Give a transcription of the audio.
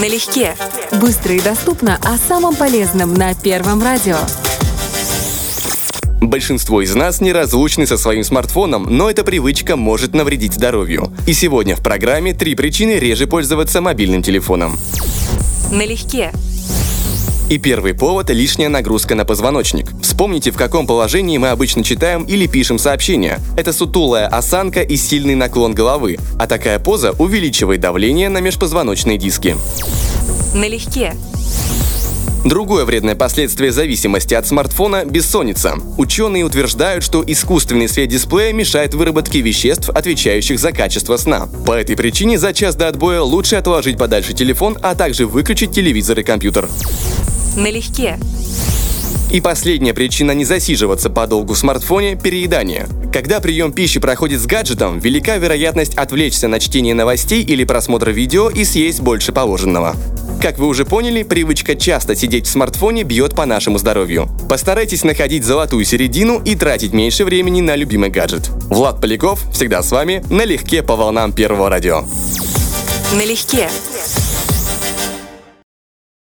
Налегке. Быстро и доступно о самом полезном на Первом радио. Большинство из нас неразлучны со своим смартфоном, но эта привычка может навредить здоровью. И сегодня в программе три причины реже пользоваться мобильным телефоном. Налегке. И первый повод – лишняя нагрузка на позвоночник. Вспомните, в каком положении мы обычно читаем или пишем сообщения. Это сутулая осанка и сильный наклон головы, а такая поза увеличивает давление на межпозвоночные диски. Налегке. Другое вредное последствие зависимости от смартфона – бессонница. Ученые утверждают, что искусственный свет дисплея мешает выработке веществ, отвечающих за качество сна. По этой причине за час до отбоя лучше отложить подальше телефон, а также выключить телевизор и компьютер. Налегке. И последняя причина не засиживаться подолгу в смартфоне – переедание. Когда прием пищи проходит с гаджетом, велика вероятность отвлечься на чтение новостей или просмотр видео и съесть больше положенного. Как вы уже поняли, привычка часто сидеть в смартфоне бьет по нашему здоровью. Постарайтесь находить золотую середину и тратить меньше времени на любимый гаджет. Влад Поляков всегда с вами, налегке по волнам Первого радио. Налегке.